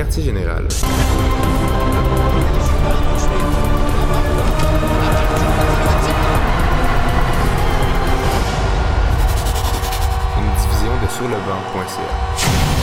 quartier général. Une division de surlebanc.ca.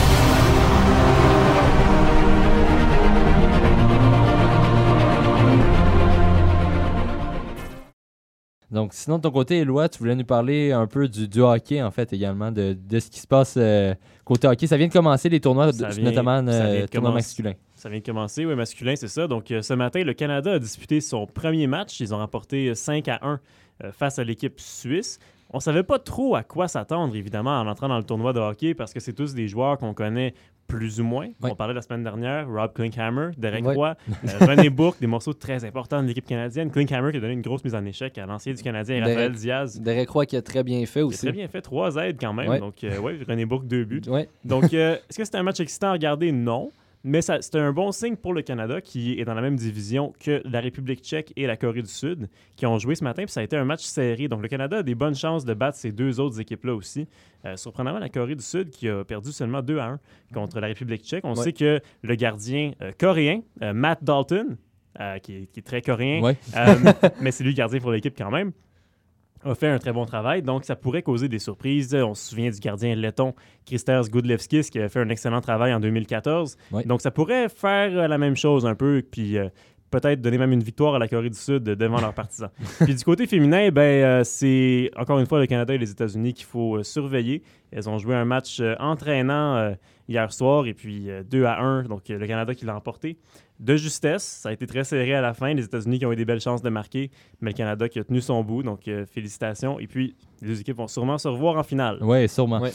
Donc, sinon, de ton côté, Éloi, tu voulais nous parler un peu du, du hockey, en fait, également, de, de ce qui se passe euh, côté hockey. Ça vient de commencer, les tournois, Ça de- vient- notamment euh, tournois masculins. Ça vient de commencer, oui, masculin, c'est ça. Donc, euh, ce matin, le Canada a disputé son premier match. Ils ont remporté euh, 5 à 1 euh, face à l'équipe suisse. On savait pas trop à quoi s'attendre, évidemment, en entrant dans le tournoi de hockey, parce que c'est tous des joueurs qu'on connaît plus ou moins. Ouais. On parlait la semaine dernière, Rob Klinkhammer, Derek Ouais. Roy, euh, René Bourque, des morceaux très importants de l'équipe canadienne. Klinkhammer qui a donné une grosse mise en échec à l'ancien du Canadien, Derek- Raphaël Diaz. Derek Roy qui a très bien fait a aussi. très bien fait, trois aides quand même. Ouais. Donc, euh, ouais, René Bourque, deux buts. Donc, euh, est-ce que c'était un match excitant à regarder? Non. Mais c'était un bon signe pour le Canada, qui est dans la même division que la République tchèque et la Corée du Sud, qui ont joué ce matin. Puis ça a été un match serré. Donc, le Canada a des bonnes chances de battre ces deux autres équipes-là aussi. Euh, surprenamment, la Corée du Sud, qui a perdu seulement 2 à 1 contre la République tchèque. On Ouais. sait que le gardien euh, coréen, euh, Matt Dalton, qui, est, qui est très coréen, Ouais. mais c'est lui le gardien pour l'équipe quand même a fait un très bon travail, donc ça pourrait causer des surprises. On se souvient du gardien letton Kristers Gudlevskis qui avait fait un excellent travail en 2014. Ouais. Donc ça pourrait faire la même chose un peu, puis euh, peut-être donner même une victoire à la Corée du Sud devant leurs partisans. puis du côté féminin, ben, euh, c'est encore une fois le Canada et les États-Unis qu'il faut euh, surveiller. Elles ont joué un match euh, entraînant euh, hier soir et puis euh, 2 à 1, donc euh, le Canada qui l'a emporté. De justesse, ça a été très serré à la fin. Les États-Unis qui ont eu des belles chances de marquer, mais le Canada qui a tenu son bout, donc euh, félicitations. Et puis, les deux équipes vont sûrement se revoir en finale. Oui, sûrement. Ouais.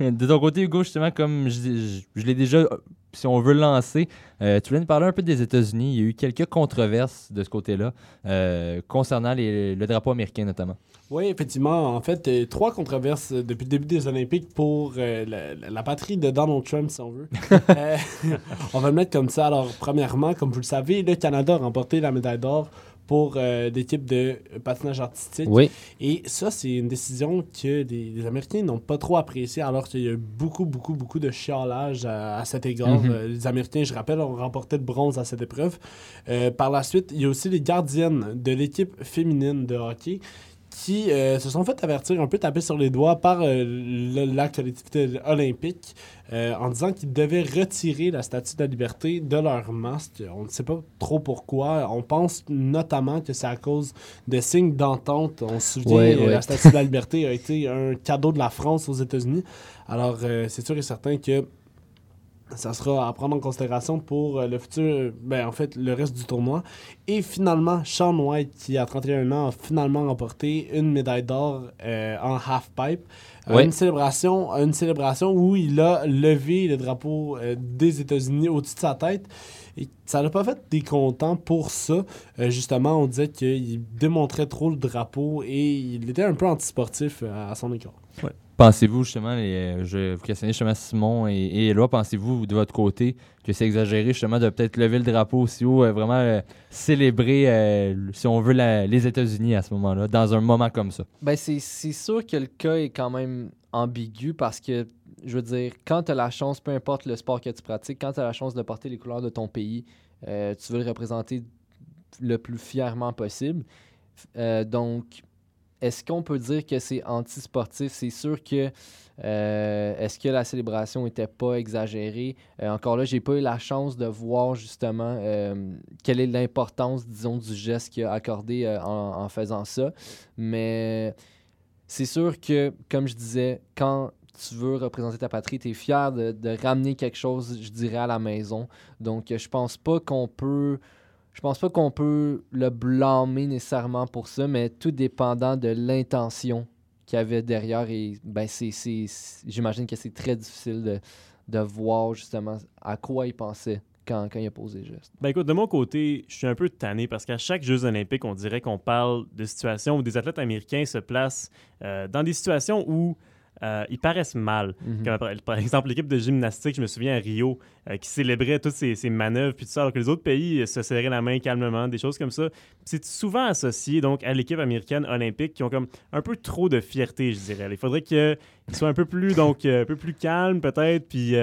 de ton côté, Hugo, justement, comme je, je- je l'ai déjà, si on veut le lancer, euh, tu voulais nous parler un peu des États-Unis. Il y a eu quelques controverses de ce côté-là euh, concernant les- le drapeau américain, notamment. Oui, effectivement. En fait, euh, trois controverses depuis le début des Olympiques pour la, patrie de Donald Trump, si on veut. On va le mettre comme ça. Alors, premièrement, comme vous le savez, le Canada a remporté la médaille d'or pour euh, l'équipe de patinage artistique. Oui. Et ça, c'est une décision que les, les Américains n'ont pas trop appréciée, alors qu'il y a eu beaucoup, beaucoup, beaucoup de chiolage à, à cet égard. Mhm. Euh, les Américains, je rappelle, ont remporté le bronze à cette épreuve. Euh, par la suite, il y a aussi les gardiennes de l'équipe féminine de hockey qui euh, se sont fait avertir, un peu taper sur les doigts par euh, le- la collectivité olympique euh, en disant qu'ils devaient retirer la statue de la liberté de leur masque. On ne sait pas trop pourquoi. On pense notamment que c'est à cause de signes d'entente. On se souvient, Ouais, euh, ouais. la statue de la liberté a été un cadeau de la France aux États-Unis. Alors, c'est sûr et certain que ça sera à prendre en considération pour euh, le futur, ben, en fait, le reste du tournoi. Et finalement, Sean White, qui a 31 ans, a finalement remporté une médaille d'or euh, en half-pipe. Euh, Ouais. Une, célébration, une célébration où il a levé le drapeau euh, des États-Unis au-dessus de sa tête. Et ça n'a pas fait des contents pour ça. Euh, justement, on disait qu'il démontrait trop le drapeau et il était un peu antisportif euh, à son écart. Pensez-vous justement, les, euh, je vous questionner justement Simon et, et Éloi, pensez-vous de votre côté que c'est exagéré justement de peut-être lever le drapeau aussi haut, euh, vraiment euh, célébrer, euh, si on veut, les États-Unis à ce moment-là, dans un moment comme ça? Ben, c'est sûr que le cas est quand même ambigu parce que, je veux dire, quand tu as la chance, peu importe le sport que tu pratiques, quand tu as la chance de porter les couleurs de ton pays, tu veux le représenter le plus fièrement possible. Donc, est-ce qu'on peut dire que c'est anti-sportif? C'est sûr que. euh, est-ce que la célébration n'était pas exagérée? Euh, encore là, j'ai pas eu la chance de voir justement euh, quelle est l'importance, disons, du geste qu'il a accordé en, faisant ça. Mais c'est sûr que, comme je disais, quand tu veux représenter ta patrie, tu es fier de, ramener quelque chose, je dirais, à la maison. Donc, je pense pas qu'on peut. Je pense pas qu'on peut le blâmer nécessairement pour ça, mais tout dépendant de l'intention qu'il y avait derrière. Et ben, c'est, j'imagine que c'est très difficile de, de voir justement à quoi il pensait quand, quand il a posé le geste. Ben écoute, de mon côté, je suis un peu tanné parce qu'à chaque Jeux olympiques, on dirait qu'on parle de situations où des athlètes américains se placent euh, dans des situations où euh, ils paraissent mal. Mhm. Comme par, exemple, l'équipe de gymnastique, je me souviens à Rio, euh, qui célébrait toutes ces, ces manœuvres, puis tout ça, alors que les autres pays euh, se serraient la main calmement, des choses comme ça. C'est souvent associé donc à l'équipe américaine olympique qui ont comme un peu trop de fierté, je dirais. Il faudrait qu'ils soient un peu plus donc un peu plus calmes peut-être, puis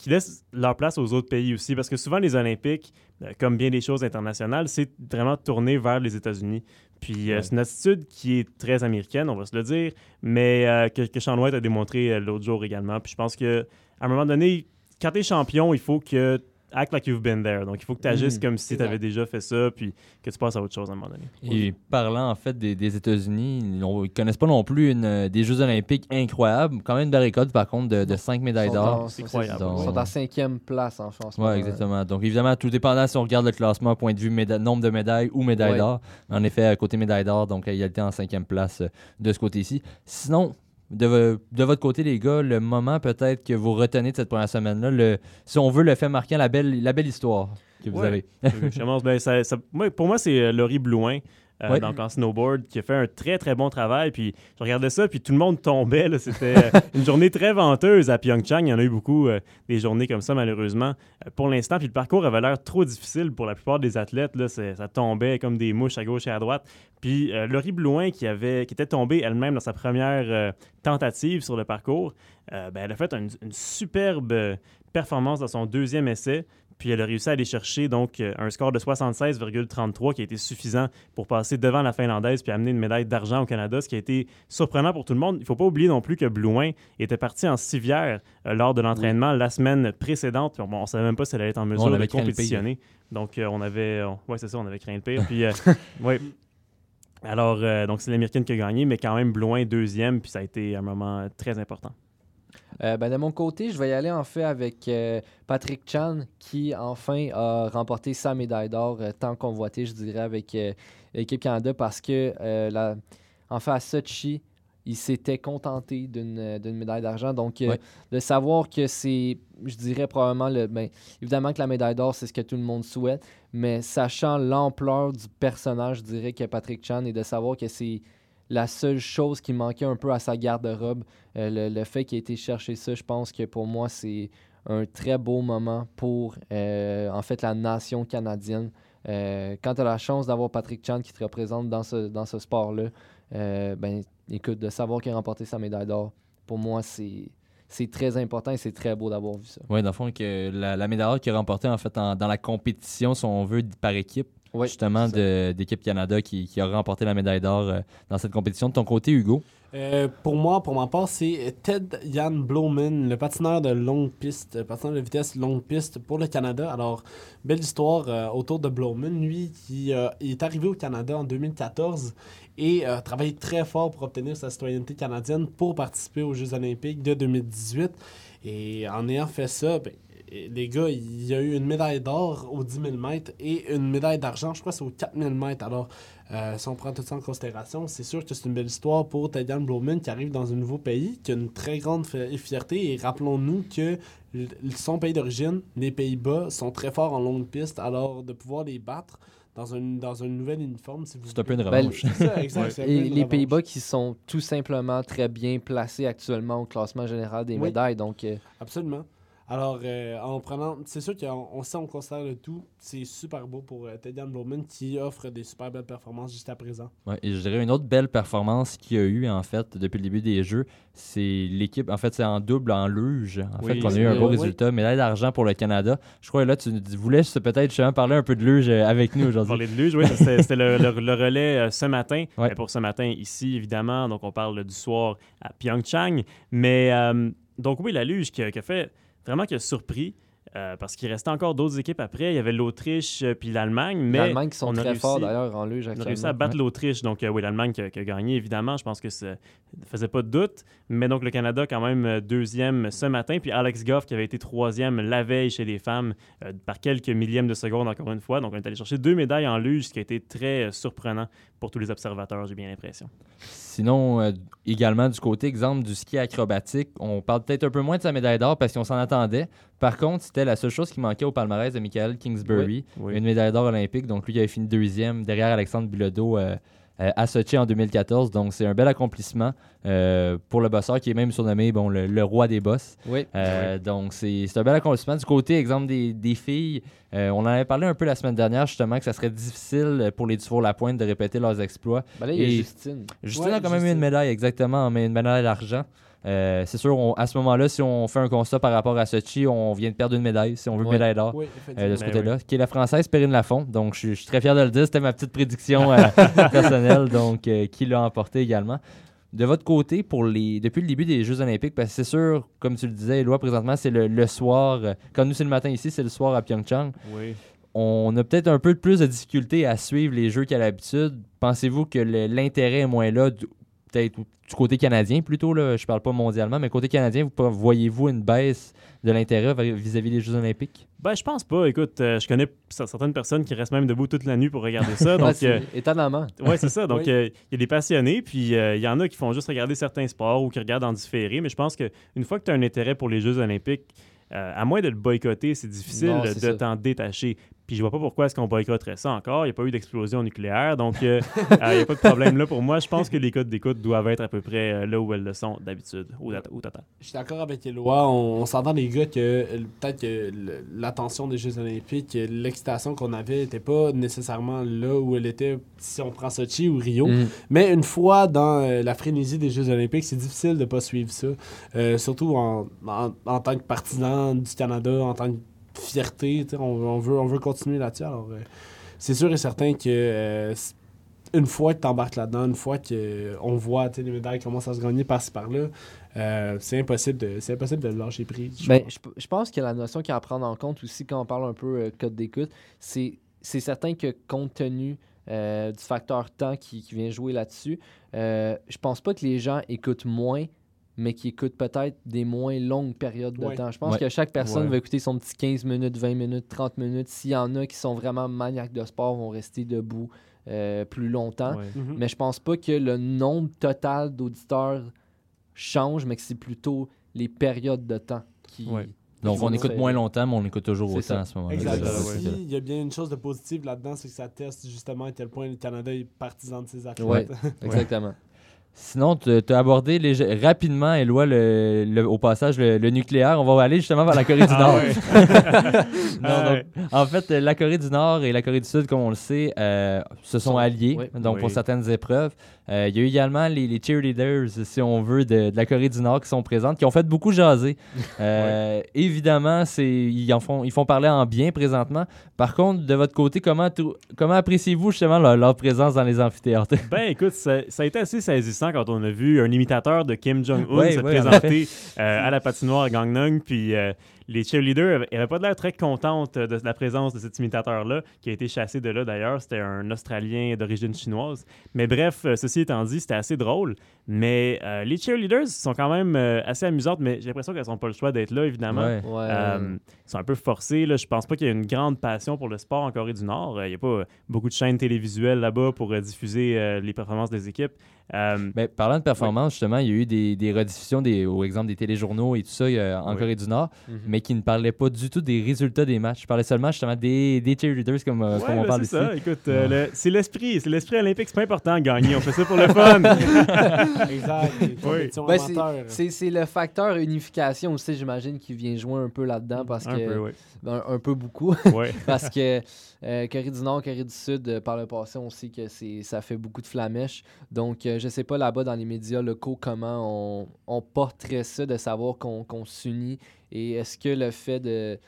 qui laissent leur place aux autres pays aussi. Parce que souvent, les Olympiques, euh, comme bien des choses internationales, c'est vraiment tourné vers les États-Unis. Puis euh, c'est une attitude qui est très américaine, on va se le dire, mais euh, que, que Sean White a démontré euh, l'autre jour également. Puis je pense que à un moment donné, quand tu es champion, il faut que act like you've been there. Donc il faut que tu agisses Mhm, comme si tu avais déjà fait ça, puis que tu passes à autre chose à un moment donné. Et parlant en fait des, des États-Unis, ils ne connaissent pas non plus une, euh, des Jeux Olympiques incroyables. Quand même une belle récolte par contre de, de 5 médailles d'or. en- C'est ils incroyable. sont- Ils sont à cinquième place en France. Oui, exactement. Donc, évidemment, tout dépendant si on regarde le classement, point de vue méda- nombre de médailles ou médailles Ouais. d'or. En effet, côté médaille d'or, donc égalité en cinquième place euh, de ce côté-ci. Sinon, de, vo- de votre côté, les gars, le moment peut-être que vous retenez de cette première semaine-là, le- si on veut le fait marquant, la belle, la belle histoire que vous Ouais. avez. Ben, ça- ça- moi, pour moi, c'est euh, Laurie Blouin. Euh, Ouais. donc en snowboard, qui a fait un très très bon travail. Puis je regardais ça, puis tout le monde tombait. C'était euh, une journée très venteuse à Pyeongchang. Il y en a eu beaucoup euh, des journées comme ça, malheureusement, euh, pour l'instant. Puis le parcours avait l'air trop difficile pour la plupart des athlètes. Là. Ça tombait comme des mouches à gauche et à droite. Puis Laurie Blouin, qui, avait, qui était tombée elle-même dans sa première tentative sur le parcours, ben, elle a fait une, une superbe performance dans son deuxième essai. Puis elle a réussi à aller chercher donc euh, un score de 76,33 qui a été suffisant pour passer devant la Finlandaise puis amener une médaille d'argent au Canada, ce qui a été surprenant pour tout le monde. Il ne faut pas oublier non plus que Blouin était parti en civière euh, lors de l'entraînement la semaine précédente. Bon, on ne savait même pas si elle allait être en mesure de compétitionner. Donc euh, on avait, ouais c'est ça, on avait craint le pire. Puis ouais. Alors donc c'est l'américaine qui a gagné, mais quand même Blouin deuxième, puis ça a été un moment très important. Euh, ben, de mon côté, je vais y aller en fait avec euh, Patrick Chan qui enfin a remporté sa médaille d'or euh, tant convoitée, je dirais, avec l'équipe Canada parce que la- en fait à Sochi, il s'était contenté d'une d'une médaille d'argent. Donc, de savoir que c'est, je dirais probablement, le, ben, évidemment que la médaille d'or, c'est ce que tout le monde souhaite, mais sachant l'ampleur du personnage, je dirais que Patrick Chan et de savoir que c'est la seule chose qui manquait un peu à sa garde-robe, euh, le, fait qu'il ait été chercher ça, je pense que pour moi, c'est un très beau moment pour, euh, en fait, la nation canadienne. Euh, quand tu as la chance d'avoir Patrick Chan qui te représente dans ce, sport-là, ben, écoute, de savoir qu'il a remporté sa médaille d'or, pour moi, c'est très important et c'est très beau d'avoir vu ça. Oui, dans le fond, que la, la médaille d'or qui a remporté en fait dans la compétition, si on veut, par équipe, Justement, d'équipe Canada qui, qui a remporté la médaille d'or euh, dans cette compétition. De ton côté, Hugo? Euh, pour moi, pour ma part, c'est Ted Jan Blomen, le patineur de longue piste, euh, patineur de vitesse longue piste pour le Canada. Alors, belle histoire euh, autour de Blomen, lui qui euh, est arrivé au Canada en 2014 et a travaillé très fort pour obtenir sa citoyenneté canadienne pour participer aux Jeux olympiques de 2018. Et en ayant fait ça, ben, les gars, il y a eu une médaille d'or aux 10 000 mètres et une médaille d'argent, je crois que c'est aux 4 000 mètres. Alors, euh, si on prend tout ça en considération, c'est sûr que c'est une belle histoire pour Tadian Blomen qui arrive dans un nouveau pays, qui a une très grande fi- fierté. Et rappelons-nous que son pays d'origine, les Pays-Bas, sont très forts en longue piste. Alors, de pouvoir les battre dans un, dans un nouvel uniforme, si vous C'est un peu une Ben, revanche. C'est ça, exact, c'est un peu Et une les. Pays-Bas qui sont tout simplement très bien placés actuellement au classement général des Oui. médailles. Donc, euh, Absolument. Alors, euh, en prenant, c'est sûr qu'on on sait, on considère le tout. C'est super beau pour euh, Tadian Blomen qui offre des super belles performances jusqu'à présent. Ouais, et je dirais une autre belle performance qu'il y a eu en fait depuis le début des Jeux, c'est l'équipe. En fait, c'est en double en luge. En Oui, fait, qu'on a eu un vrai, beau oui. résultat. Médaille d'argent pour le Canada. Je crois que là, tu voulais peut-être justement parler un peu de luge euh, avec nous aujourd'hui. Parler de luge, oui, c'était le, le- le relais euh, ce matin. Ouais. Euh, Pour ce matin ici, évidemment. Donc, on parle du soir à Pyeongchang. Mais, euh, donc, oui, la luge qui a fait vraiment qui a surpris. Euh, parce qu'il restait encore d'autres équipes après. Il y avait l'Autriche euh, puis l'Allemagne. Mais l'Allemagne qui sont on a très réussi- forts d'ailleurs en luge On a actuellement. réussi à battre l'Autriche. Donc, euh, oui, l'Allemagne qui, a- qui a gagné, évidemment. Je pense que ça ne faisait pas de doute. Mais donc, le Canada, quand même, deuxième ce matin. Puis Alex Goff, qui avait été troisième la veille chez les femmes euh, par quelques millièmes de seconde, encore une fois. Donc, on est allé chercher deux médailles en luge, ce qui a été très euh, surprenant pour tous les observateurs, j'ai bien l'impression. Sinon, euh, également du côté, exemple du ski acrobatique, on parle peut-être un peu moins de sa médaille d'or parce qu'on s'en attendait. Par contre, c'était la seule chose qui manquait au palmarès de Michael Kingsbury. Oui. Une médaille d'or olympique. Donc, lui, il avait fini deuxième derrière Alexandre Bilodeau euh, euh, à Sochi en 2014. Donc, c'est un bel accomplissement euh, pour le bosseur qui est même surnommé bon, le, le roi des bosses. Oui. Euh, Donc, c'est c'est un bel accomplissement. Du côté, exemple des, des filles, euh, on en avait parlé un peu la semaine dernière, justement, que ça serait difficile pour les Dufour La Pointe de répéter leurs exploits. Ben là, il y a Justine. Justine Ouais, a quand même eu une médaille, exactement, mais une médaille d'argent. Euh, c'est sûr, on- à ce moment-là, si on fait un constat par rapport à Sochi, on vient de perdre une médaille, si on veut une Ouais. médaille d'or. Oui, euh, effectivement. de ce Ben côté-là, qui est la française Perrine Lafont. Donc, je suis, je suis très fier de le dire. C'était ma petite prédiction euh, personnelle, donc qui l'a emporté également. De votre côté, pour les depuis le début des Jeux Olympiques, parce que c'est sûr, comme tu le disais, Éloi, présentement, c'est le, le soir. quand nous, c'est le matin ici, c'est le soir à Pyeongchang. Oui. On a peut-être un peu plus de difficulté à suivre les jeux qu'à l'habitude. Pensez-vous que l'intérêt est moins là, peut-être du côté canadien plutôt, là, je parle pas mondialement, mais côté canadien, vous- voyez-vous une baisse de l'intérêt vis- vis-à-vis des Jeux Olympiques? Ben, je pense pas. Écoute, euh, je connais certaines personnes qui restent même debout toute la nuit pour regarder ça. Donc, c'est- euh, étonnamment. Ouais, c'est ça. Donc, Oui. euh, il y a des passionnés, puis euh, il y en a qui font juste regarder certains sports ou qui regardent en différé. Mais je pense qu'une fois que tu as un intérêt pour les Jeux olympiques, euh, à moins de le boycotter, c'est difficile Non, c'est de ça. t'en détacher. Puis je vois pas pourquoi est-ce qu'on boycotterait ça encore. Il n'y a pas eu d'explosion nucléaire, donc euh, euh, il n'y a pas de problème là pour moi. Je pense que les codes d'écoute doivent être à peu près euh, là où elles le sont d'habitude, au, total. Je suis d'accord avec Éloi. On, on s'entend, les gars, que euh, peut-être que l'attention des Jeux Olympiques, euh, l'excitation qu'on avait n'était pas nécessairement là où elle était si on prend Sochi ou Rio. Mhm. Mais une fois dans euh, la frénésie des Jeux Olympiques, c'est difficile de ne pas suivre ça. Euh, surtout en, en- en tant que partisan du Canada, en tant que fierté. On, on veut, on veut continuer là-dessus. Alors, euh, c'est sûr et certain que euh, une fois que tu embarques là-dedans, une fois qu'on voit tu sais, les médailles commencent à se gagner par-ci par-là, euh, c'est impossible, de, c'est impossible de lâcher prise. je Ben, pense. je, pense que la notion qu'il y a à prendre en compte aussi quand on parle un peu euh, code d'écoute, c'est c'est certain que compte tenu euh, du facteur temps qui, qui vient jouer là-dessus, euh, je pense pas que les gens écoutent moins, mais qui écoutent peut-être des moins longues périodes de Ouais. temps. Je pense Ouais. que chaque personne Ouais. va écouter son petit 15 minutes, 20 minutes, 30 minutes. S'il y en a qui sont vraiment maniaques de sport, vont rester debout euh, plus longtemps. Ouais. Mhm. Mais je pense pas que le nombre total d'auditeurs change, mais que c'est plutôt les périodes de temps qui. Ouais. Donc, on écoute moins longtemps, mais on écoute toujours C'est autant ça. à ce moment-là. Exact. ça, C'est ouais. ça. Puis, Il y a bien une chose de positive là-dedans, c'est que ça teste justement à quel point le Canada est partisan de ses athlètes. Ouais. Exactement. Sinon, tu as abordé léger- rapidement, Éloi, le, le- au passage, le, le nucléaire. On va aller justement vers la Corée du Ah Nord. Non, donc, en fait, la Corée du Nord et la Corée du Sud, comme on le sait, euh, se sont alliés oui. donc pour certaines épreuves. Euh, Il y a eu également les, les cheerleaders, si on veut, de, de la Corée du Nord qui sont présentes, qui ont fait beaucoup jaser. Euh, Évidemment, c'est ils en font ils font parler en bien présentement. Par contre, de votre côté, comment appréciez-vous justement leur, leur présence dans les amphithéâtres? Ben écoute, ça, ça a été assez saisissant quand on a vu un imitateur de Kim Jong-un Ouais, se ouais, en présenter euh, à la patinoire à Gangnam, puis euh, les cheerleaders n'avaient pas l'air très contentes de la présence de cet imitateur-là, qui a été chassé de là d'ailleurs. C'était un Australien d'origine chinoise. Mais bref, euh, ceci étant dit, c'était assez drôle. Mais euh, les cheerleaders sont quand même euh, assez amusantes, mais j'ai l'impression qu'elles n'ont pas le choix d'être là, évidemment. Ouais. Ouais. Euh, ils sont un peu forcés. Là. Je pense pas qu'il y ait une grande passion pour le sport en Corée du Nord. Euh, Il n'y a pas beaucoup de chaînes télévisuelles là-bas pour euh, diffuser euh, les performances des équipes. Euh, Ben, parlant de performance, justement, il y a eu des, des rediffusions, des, au exemple des téléjournaux et tout ça euh, en Oui. Corée du Nord, Mhm. mais qui ne parlaient pas du tout des résultats des matchs. Je parlais seulement justement des, des cheerleaders comme, euh, ouais, comme on ben, parle c'est ici. ça. Écoute, euh, le- c'est l'esprit. C'est l'esprit olympique. C'est pas important de gagner. On fait ça pour le fun. exact. Ben, c'est-. C'est c'est le facteur unification aussi, j'imagine, qui vient jouer un peu là-dedans parce un que. peu, oui. un, un peu beaucoup. Parce que euh, Corée du Nord, Corée du Sud, euh, par le passé, on sait que c'est ça fait beaucoup de flamèches. Donc, euh, je sais pas là-bas dans les médias locaux comment on, on porterait ça, de savoir qu'on qu'on s'unit. Et est-ce que le fait de,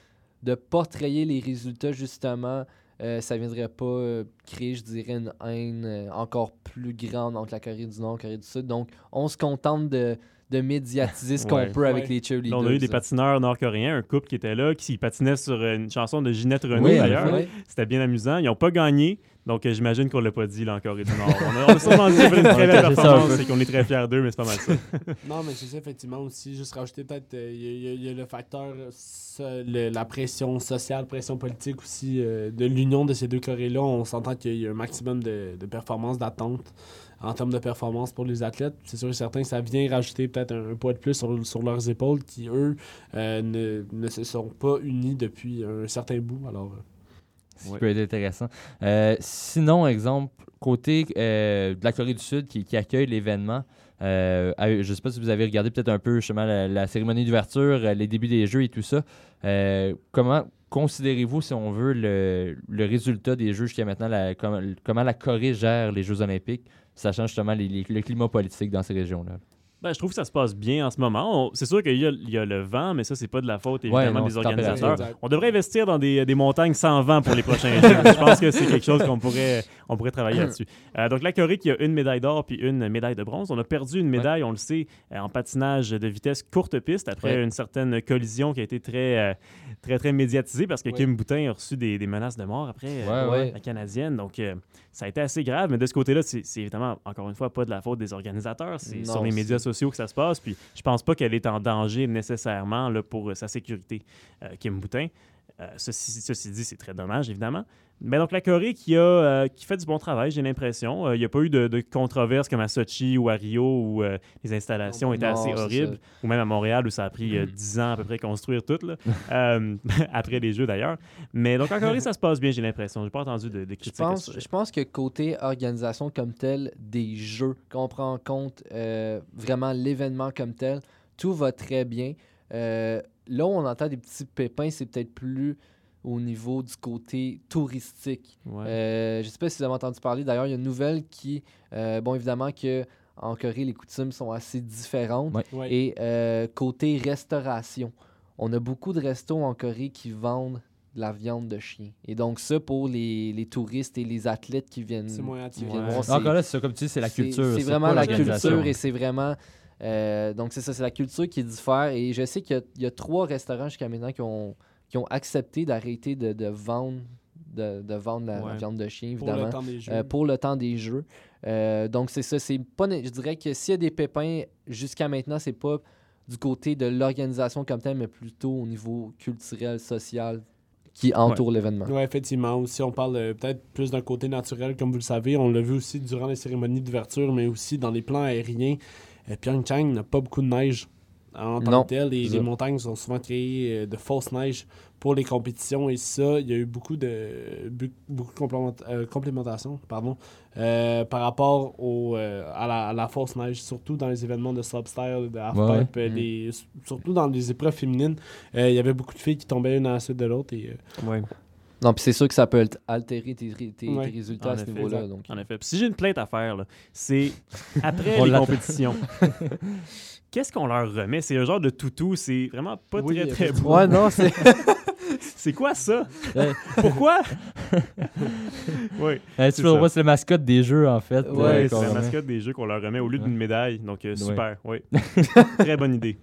de portrayer les résultats, justement, euh, ça viendrait pas euh, créer, je dirais, une haine euh, encore plus grande entre la Corée du Nord et la Corée du Sud? Donc, on se contente de, de médiatiser ce qu'on Ouais. peut avec Ouais. les cheerleaders. on a eu des patineurs nord-coréens, un couple qui était là, qui patinait sur une chanson de Ginette Renault Oui, d'ailleurs. C'était bien amusant. Ils n'ont pas gagné, donc euh, j'imagine qu'on l'a pas dit là en Corée du Nord. On a, sûrement dit une très belle performance et qu'on est très fiers d'eux, mais c'est pas mal ça. Non, mais c'est ça, effectivement, aussi. Juste rajouter peut-être, euh, il y, a- y y le facteur, euh, le- la pression sociale, pression politique aussi, euh, de l'union de ces deux Corées-là. On s'entend qu'il y a un maximum de, de performance, d'attente en termes de performance pour les athlètes. C'est sûr et certain que ça vient rajouter peut-être un, un poids de plus sur, sur leurs épaules qui, eux, euh, ne, ne se sont pas unis depuis un certain bout. Alors, euh, Ce qui Ouais. peut être intéressant. Euh, sinon, exemple, côté euh, de la Corée du Sud qui, qui accueille l'événement, euh, je ne sais pas si vous avez regardé peut-être un peu justement la, la cérémonie d'ouverture, les débuts des jeux et tout ça. Euh, comment considérez-vous, si on veut, le, le résultat des jeux jusqu'à maintenant, la- comment, comment la Corée gère les Jeux olympiques, sachant justement les- le climat politique dans ces régions-là? Ben, je trouve que ça se passe bien en ce moment. On- C'est sûr qu'il y, a- il y a le vent, mais ça, c'est pas de la faute évidemment non, des organisateurs. On devrait investir dans des, des montagnes sans vent pour les prochains Jeux. Je pense que c'est quelque chose qu'on pourrait, on pourrait travailler là-dessus. Euh, donc, la Corée qui a une médaille d'or puis une médaille de bronze. On a perdu une médaille, on le sait, euh, en patinage de vitesse courte piste après Ouais. une certaine collision qui a été très, euh, très, très médiatisée parce que. Kim Boutin a reçu des, des menaces de mort après. euh, la canadienne. Donc, euh, ça a été assez grave. Mais de ce côté-là, c'est évidemment, encore une fois, pas de la faute des organisateurs. C'est sur les médias sociaux que ça se passe. Puis, je pense pas qu'elle est en danger nécessairement là, pour euh, sa sécurité, euh, Kim Boutin. Euh, ceci, ceci dit, c'est très dommage, évidemment. Mais donc, la Corée qui, a, euh, qui fait du bon travail, j'ai l'impression. Euh, Il n'y a pas eu de, de controverses comme à Sochi ou à Rio où euh, les installations Non, étaient non, assez horribles. Ou même à Montréal où ça a pris euh, 10 ans à peu près construire tout, là. Euh, après les Jeux d'ailleurs. Mais donc, en Corée, ça se passe bien, j'ai l'impression. J'ai pas entendu de, de Je critiques. pense, je pense que côté organisation comme telle des jeux, quand on prend en compte euh, vraiment l'événement comme tel, tout va très bien. Euh, là où on entend des petits pépins, c'est peut-être plus au niveau du côté touristique. Ouais. Euh, je ne sais pas si vous avez entendu parler. D'ailleurs, il y a une nouvelle qui, euh, bon, évidemment que en Corée, les coutumes sont assez différentes. Ouais. Ouais. Et euh, côté restauration, on a beaucoup de restos en Corée qui vendent de la viande de chien. Et donc ça, pour les, les touristes et les athlètes qui viennent, C'est moins qui attirant. viennent Ouais. voir, c'est- Encore là, c'est ça, comme tu dis, c'est la culture. C'est vraiment la culture et c'est vraiment... euh, donc c'est ça, c'est la culture qui diffère. Et je sais qu'il y a- il y, a trois restaurants jusqu'à maintenant qui ont, qui ont accepté d'arrêter de, de vendre, de, de vendre la, viande de chien, Pour évidemment le temps des jeux. euh, pour le temps des jeux. Euh, donc, c'est ça. C'est pas, je dirais que s'il y a des pépins, jusqu'à maintenant, c'est pas du côté de l'organisation comme telle, mais plutôt au niveau culturel, social qui entoure l'événement. Oui, effectivement. Aussi, on parle euh, peut-être plus d'un côté naturel, comme vous le savez. On l'a vu aussi durant les cérémonies d'ouverture, mais aussi dans les plans aériens. Euh, Pyeongchang n'a pas beaucoup de neige en tant Non, que tel. Les montagnes sont souvent créées euh, de fausses neiges pour les compétitions. Et ça, il y a eu beaucoup de, beaucoup de complément- euh, complémentation pardon, euh, par rapport au, euh, à, la, à la fausse neige, surtout dans les événements de slopestyle, de halfpipe, Ouais, les- surtout dans les épreuves féminines. Euh, il y avait beaucoup de filles qui tombaient une à la suite de l'autre. Et, euh, Ouais. Non, puis c'est sûr que ça peut alt- altérer tes, tes- tes Ouais, résultats à ce niveau-là. Donc, En effet. Puis si j'ai une plainte à faire, là, c'est après les compétitions. Qu'est-ce qu'on leur remet? C'est un genre de toutou, c'est vraiment pas Oui, très très beau. Ouais, non, c'est. C'est quoi ça? Pourquoi? oui, Euh, C'est tu vois, ça. c'est le mascotte des jeux, en fait. Ouais, euh, c'est qu'on la remet. mascotte des jeux qu'on leur remet au lieu d'une médaille. Donc, euh, Ouais. super, oui. très bonne idée.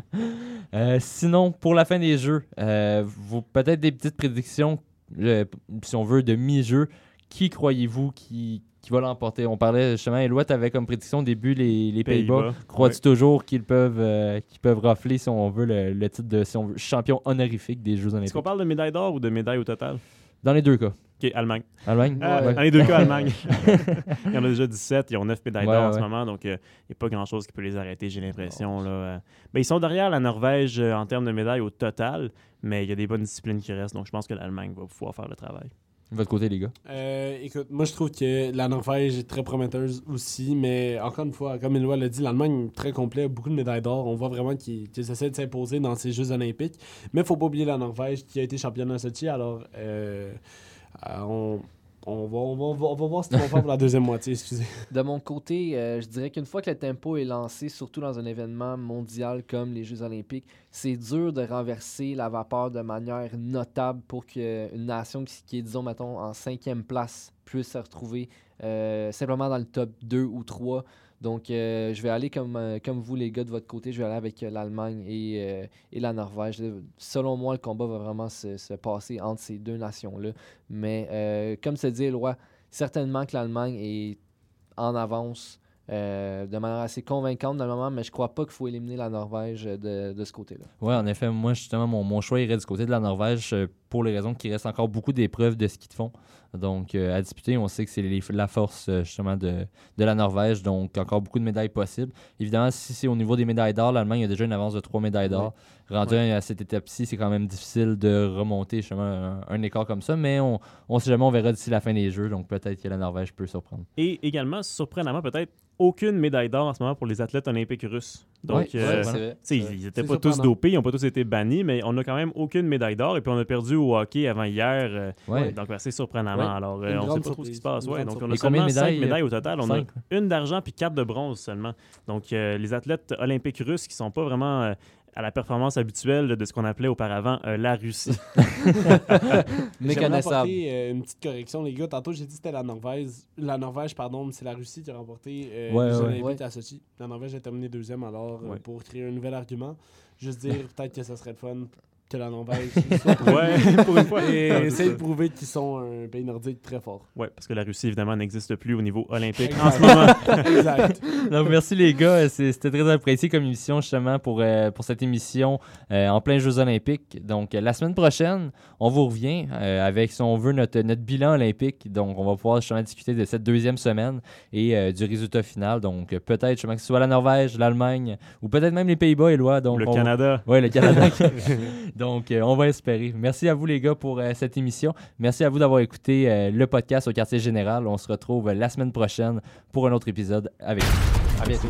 Euh, sinon, pour la fin des jeux, euh, vous peut-être des petites prédictions, euh, si on veut, de mi-jeu. Qui croyez-vous qui, qui va l'emporter? On parlait justement, Eloi, tu avais comme prédiction au début les, les Pays-Bas. Crois-tu Ouais. toujours qu'ils peuvent, euh, qu'ils peuvent rafler, si on veut, le, le titre de si on veut, champion honorifique des Jeux Est-ce Olympiques? qu'on parle de médaille d'or ou de médaille au total? Dans les deux cas. OK, Allemagne. Allemagne? Ouais. Dans les deux cas, Allemagne. il y en a déjà 17, ils ont 9 médailles Ouais, d'or en ouais. ce moment, donc euh, il n'y a pas grand-chose qui peut les arrêter, j'ai l'impression. là. Euh, ben, ils sont derrière la Norvège euh, en termes de médailles au total, mais il y a des bonnes disciplines qui restent, donc je pense que l'Allemagne va pouvoir faire le travail. De votre côté, les gars? Euh, écoute, moi je trouve que la Norvège est très prometteuse aussi, mais encore une fois, comme Éloi l'a dit, l'Allemagne est très complet, beaucoup de médailles d'or. On voit vraiment qu'ils essaient de s'imposer dans ces Jeux olympiques. Mais il faut pas oublier la Norvège qui a été championne à Sochi, alors euh, euh, on, on, va, voir ce qu'ils vont faire pour la deuxième moitié, excusez. De mon côté, euh, je dirais qu'une fois que le tempo est lancé, surtout dans un événement mondial comme les Jeux olympiques, c'est dur de renverser la vapeur de manière notable pour qu'une nation qui, est, disons, en cinquième place puisse se retrouver euh, simplement dans le top 2 ou 3. Donc, euh, je vais aller comme, euh, comme vous, les gars, de votre côté. Je vais aller avec euh, l'Allemagne et, et la Norvège. Selon moi, le combat va vraiment se, se passer entre ces deux nations-là. Mais, comme se dit Éloi, certainement que l'Allemagne est en avance de manière assez convaincante dans le moment, mais je crois pas qu'il faut éliminer la Norvège de, de ce côté-là. Oui, en effet, moi, justement, mon, mon choix irait du côté de la Norvège pour les raisons qu'il reste encore beaucoup d'épreuves de ski de fond. Donc, euh, à disputer, on sait que c'est la force, euh, justement, de, de la Norvège. Donc, encore beaucoup de médailles possibles. Évidemment, si c'est au niveau des médailles d'or, l'Allemagne a déjà une avance de trois médailles d'or. Rendu à cette étape-ci, c'est quand même difficile de remonter, justement, un, un écart comme ça. Mais on ne sait jamais, on verra d'ici la fin des Jeux. Donc, peut-être que la Norvège peut surprendre. Et également, surprenamment, peut-être aucune médaille d'or en ce moment pour les athlètes olympiques russes. Donc, Ouais, euh, vrai. ils n'étaient pas tous dopés, ils n'ont pas tous été bannis, mais on n'a quand même aucune médaille d'or. Et puis on a perdu au hockey avant hier. euh, Ouais. Donc assez surprennemment. Ouais. Alors, euh, on ne sait pas trop ce qui se passe. donc on a. Et seulement de cinq médailles, médailles au total. On a une d'argent puis quatre de bronze seulement. Donc euh, les athlètes olympiques russes qui sont pas vraiment euh, à la performance habituelle de ce qu'on appelait auparavant euh, la Russie. J'aimerais Méconnaissable. apporter euh, une petite correction, les gars. Tantôt, j'ai dit que c'était la Norvège. La Norvège, pardon, mais c'est la Russie qui a remporté euh, Ouais, les Jeux ouais. Olympiques Ouais. à Sochi. La Norvège a terminé deuxième, alors, euh, pour créer un nouvel argument, juste dire peut-être que ça serait le fun que la Norvège soit ouais, pour une fois. et Ouais, c'est essaye de prouver qu'ils sont un pays nordique très fort. Ouais, parce que la Russie, évidemment, n'existe plus au niveau olympique Exact. en ce moment. exact. Donc, merci les gars. C'était très apprécié comme émission, justement, pour, euh, pour cette émission euh, en plein Jeux Olympiques. Donc, euh, la semaine prochaine, on vous revient euh, avec, si on veut, notre, notre bilan olympique. Donc, on va pouvoir justement discuter de cette deuxième semaine et euh, du résultat final. Donc, peut-être justement que ce soit la Norvège, l'Allemagne ou peut-être même les Pays-Bas, Éloi. Donc, le on- Canada. Oui, le Canada. Donc, euh, on va espérer. Merci à vous, les gars, pour euh, cette émission. Merci à vous d'avoir écouté euh, le podcast au quartier général. On se retrouve la semaine prochaine pour un autre épisode avec vous. À bientôt.